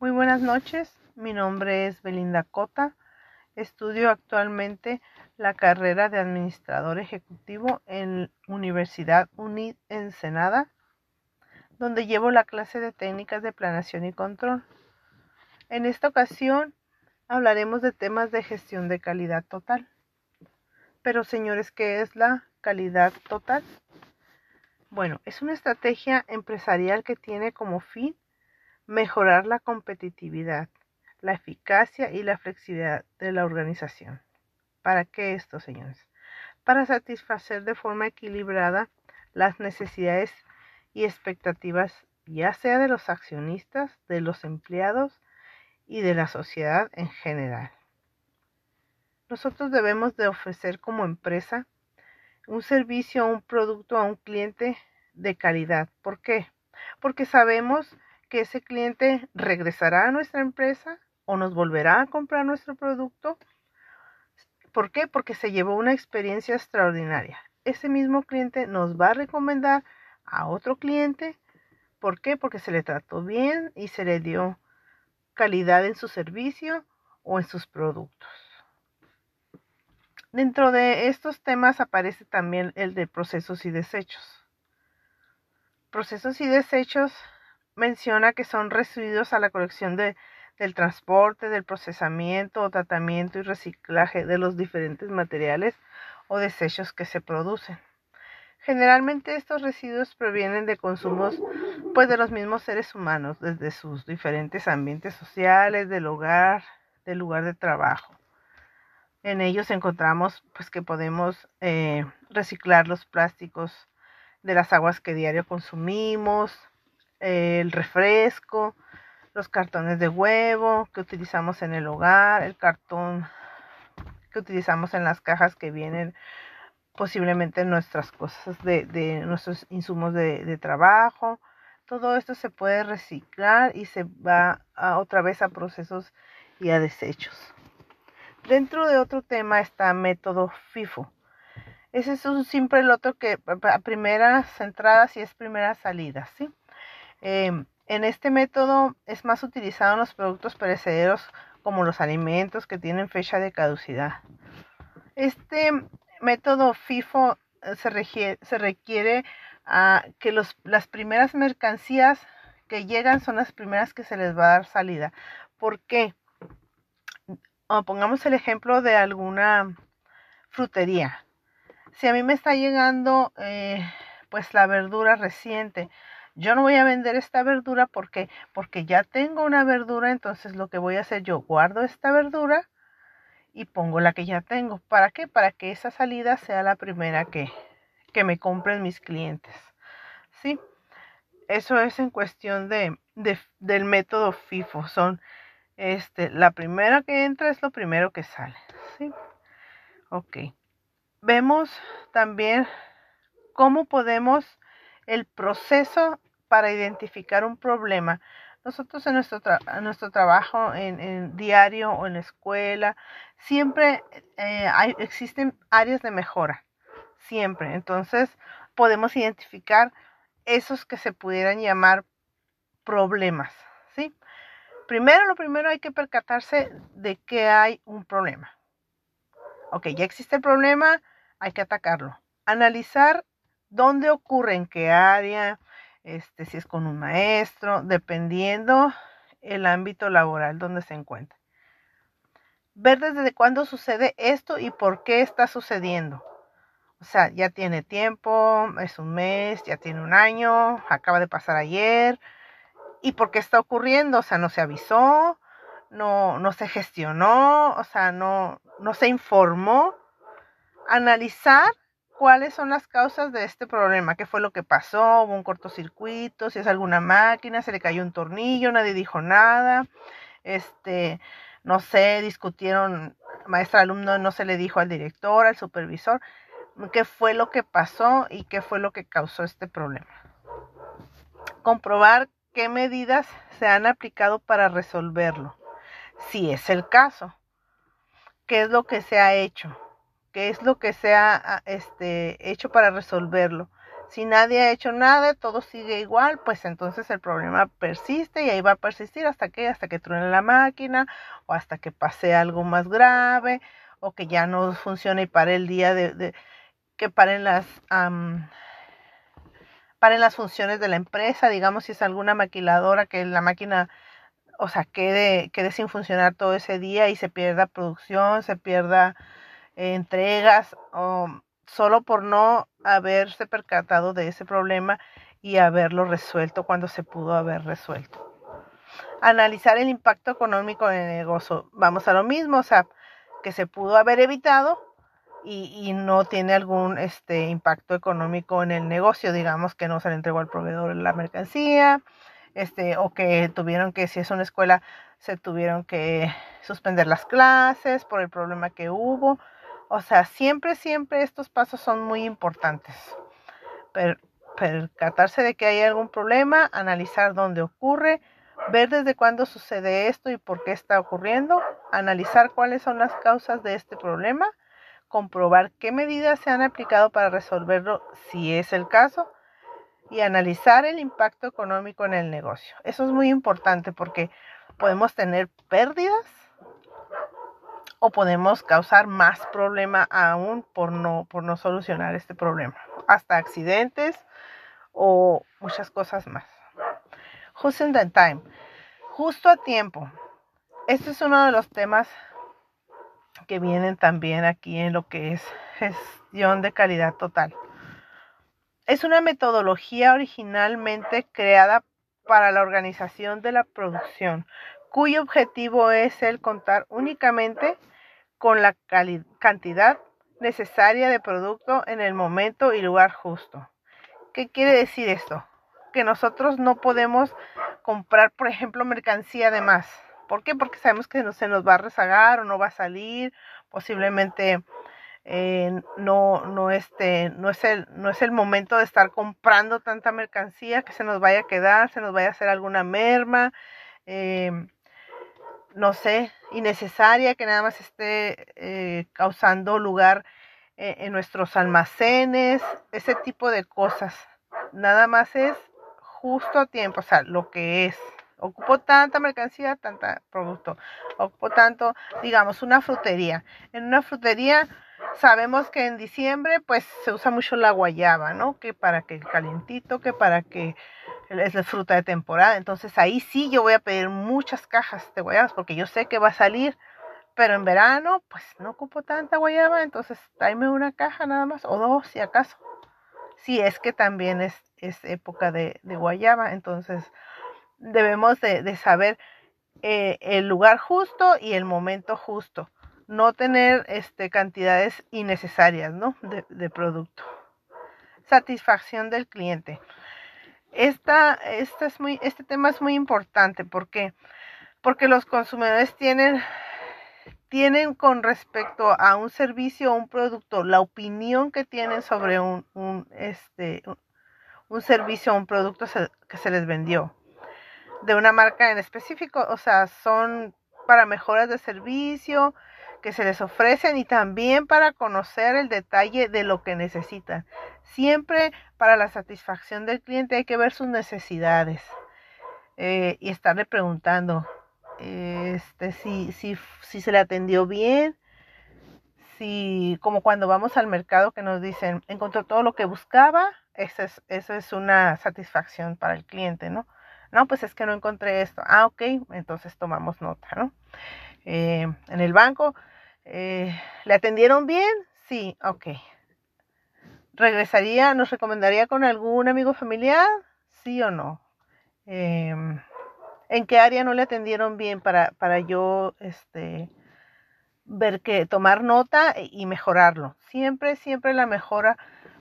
Muy buenas noches, mi nombre es Belinda Cota. Estudio actualmente la carrera de Administrador Ejecutivo en Universidad UNID Ensenada, donde llevo la clase de técnicas de planeación y control. En esta ocasión hablaremos de temas de gestión de calidad total. Pero señores, ¿qué es la calidad total? Bueno, es una estrategia empresarial que tiene como fin mejorar la competitividad, la eficacia y la flexibilidad de la organización. ¿Para qué esto, señores? Para satisfacer de forma equilibrada las necesidades y expectativas ya sea de los accionistas, de los empleados y de la sociedad en general. Nosotros debemos de ofrecer como empresa un servicio un producto a un cliente de calidad. ¿Por qué? Porque sabemos que ese cliente regresará a nuestra empresa o nos volverá a comprar nuestro producto. ¿Por qué? Porque se llevó una experiencia extraordinaria. Ese mismo cliente nos va a recomendar a otro cliente. ¿Por qué? Porque se le trató bien y se le dio calidad en su servicio o en sus productos. Dentro de estos temas aparece también el de procesos y desechos. Procesos y desechos menciona que son residuos a la colección de, del transporte, del procesamiento o tratamiento y reciclaje de los diferentes materiales o desechos que se producen. Generalmente estos residuos provienen de consumos pues de los mismos seres humanos, desde sus diferentes ambientes sociales, del hogar, del lugar de trabajo. En ellos encontramos pues que podemos eh, reciclar los plásticos de las aguas que diario consumimos, el refresco, los cartones de huevo que utilizamos en el hogar, el cartón que utilizamos en las cajas que vienen posiblemente nuestras cosas de, nuestros insumos de, trabajo. Todo esto se puede reciclar y se va otra vez a procesos y a desechos. Dentro de otro tema está método FIFO. Ese es un simple loto que a primeras entradas y es primera salida, ¿sí? Em, en este método es más utilizado en los productos perecederos como los alimentos que tienen fecha de caducidad. Este método FIFO eh, se, requiere, ah, que las primeras mercancías que llegan son las primeras que se les va a dar salida. ¿Por qué? pongamos el ejemplo de alguna frutería. Si a mí me está llegando eh, pues la verdura reciente, yo no voy a vender esta verdura porque porque ya tengo una verdura, entonces lo que voy a hacer yo guardo esta verdura y pongo la que ya tengo. ¿Para qué? Para que esa salida sea la primera que, que me compren mis clientes. ¿Sí? Eso es en cuestión de, del método FIFO. Son este, la primera que entra es lo primero que sale. ¿Sí? Ok. Vemos también cómo podemos el proceso para identificar un problema. Nosotros en nuestro, nuestro trabajo en, diario o en la escuela, siempre eh, hay, existen áreas de mejora, siempre. Entonces podemos identificar esos que se pudieran llamar problemas, ¿sí? Primero, lo primero hay que percatarse de que hay un problema. Ok, ya existe el problema, hay que atacarlo. Analizar dónde ocurre, en qué área, este, si es con un maestro, dependiendo el ámbito laboral donde se encuentre. Ver desde cuándo sucede esto y por qué está sucediendo. O sea, ya tiene tiempo, es un mes, ya tiene un año, acaba de pasar ayer. ¿Y por qué está ocurriendo? O sea, no se avisó, no, no se gestionó, o sea, no, no se informó. Analizar cuáles son las causas de este problema, qué fue lo que pasó, hubo un cortocircuito, si es alguna máquina, se le cayó un tornillo, nadie dijo nada, este, no sé, discutieron, maestra alumno no se le dijo al director, al supervisor, qué fue lo que pasó y qué fue lo que causó este problema. Comprobar qué medidas se han aplicado para resolverlo, si es el caso, qué es lo que se ha hecho qué es lo que se ha ah, este, hecho para resolverlo. Si nadie ha hecho nada, todo sigue igual, pues entonces el problema persiste y ahí va a persistir hasta que hasta que truene la máquina o hasta que pase algo más grave o que ya no funcione y pare el día de, que paren las paren las funciones de la empresa, digamos si es alguna maquiladora que la máquina o sea, quede, quede sin funcionar todo ese día y se pierda producción, se pierda entregas, o solo por no haberse percatado de ese problema y haberlo resuelto cuando se pudo haber resuelto. Analizar el impacto económico en el negocio. Vamos a lo mismo, o sea, que se pudo haber evitado y, y, no tiene algún este, impacto económico en el negocio, digamos que no se le entregó al proveedor la mercancía, este, o que tuvieron que, si es una escuela, se tuvieron que suspender las clases por el problema que hubo. O sea, siempre, siempre estos pasos son muy importantes. percatarse de que hay algún problema, analizar dónde ocurre, ver desde cuándo sucede esto y por qué está ocurriendo, analizar cuáles son las causas de este problema, comprobar qué medidas se han aplicado para resolverlo si es el caso y analizar el impacto económico en el negocio. Eso es muy importante porque podemos tener pérdidas o podemos causar más problema aún por no, por no solucionar este problema. Hasta accidentes o muchas cosas más. Just in the time. Justo a tiempo. Este es uno de los temas que vienen también aquí en lo que es gestión de calidad total. Es una metodología originalmente creada para la organización de la producción, cuyo objetivo es el contar únicamente con la cantidad necesaria de producto en el momento y lugar justo. ¿Qué quiere decir esto? Que nosotros no podemos comprar, por ejemplo, mercancía de más. ¿Por qué? Porque sabemos que no se nos va a rezagar o no va a salir, posiblemente eh, no, no, este, no, es el, no es el momento de estar comprando tanta mercancía que se nos vaya a quedar, se nos vaya a hacer alguna merma, em, no sé, innecesaria, que nada más esté eh, causando lugar eh, en nuestros almacenes, ese tipo de cosas. Nada más es justo a tiempo, o sea, lo que es. Ocupo tanta mercancía, tanta producto. Ocupo tanto, digamos, una frutería. En una frutería sabemos que en diciembre pues se usa mucho la guayaba, ¿no? Que para que el calientito, que para que es la fruta de temporada. Entonces ahí sí yo voy a pedir muchas cajas de guayabas porque yo sé que va a salir. Pero en verano pues no ocupo tanta guayaba, entonces tráeme una caja nada más o dos si acaso. Si es que también es, es época de, guayaba, entonces debemos de, saber eh, el lugar justo y el momento justo no tener este, cantidades innecesarias ¿no? de, producto. Satisfacción del cliente. Esta, esta es muy, este tema es muy importante porque, porque los consumidores tienen, tienen con respecto a un servicio o un producto la opinión que tienen sobre un, un, este, un servicio o un producto que se les vendió de una marca en específico. O sea, son para mejoras de servicio, que se les ofrecen y también para conocer el detalle de lo que necesitan. Siempre para la satisfacción del cliente hay que ver sus necesidades eh, y estarle preguntando este, si, si, si se le atendió bien, si como cuando vamos al mercado que nos dicen encontró todo lo que buscaba, eso es, eso es una satisfacción para el cliente, ¿no? No, pues es que no encontré esto. Ah, ok, entonces tomamos nota, ¿no? Eh, en el banco eh, ¿Le atendieron bien? Sí, ok. ¿Regresaría, nos recomendaría con algún amigo familiar? Sí o no. Em, ¿En qué área no le atendieron bien para, para yo este, ver que tomar nota y mejorarlo? Siempre, siempre la mejora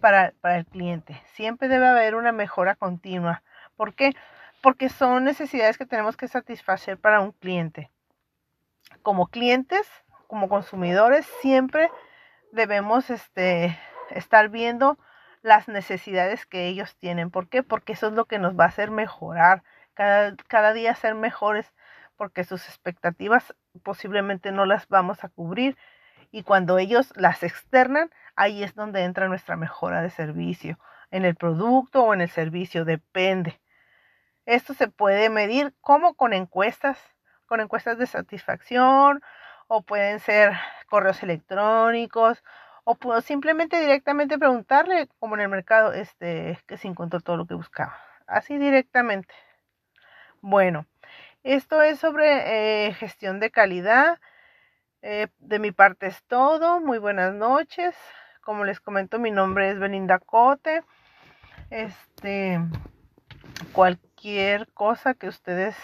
para, para el cliente. Siempre debe haber una mejora continua. ¿Por qué? Porque son necesidades que tenemos que satisfacer para un cliente. Como clientes, como consumidores siempre debemos este, estar viendo las necesidades que ellos tienen. ¿Por qué? Porque eso es lo que nos va a hacer mejorar, cada, cada día ser mejores, porque sus expectativas posiblemente no las vamos a cubrir y cuando ellos las externan, ahí es donde entra nuestra mejora de servicio, en el producto o en el servicio, depende. Esto se puede medir como con encuestas, con encuestas de satisfacción o pueden ser correos electrónicos o simplemente directamente preguntarle como en el mercado este que se encontró todo lo que buscaba. Así directamente. Bueno, esto es sobre eh, gestión de calidad. Eh, de mi parte es todo. Muy buenas noches. Como les comento, mi nombre es Belinda Cote. Este, cualquier cosa que ustedes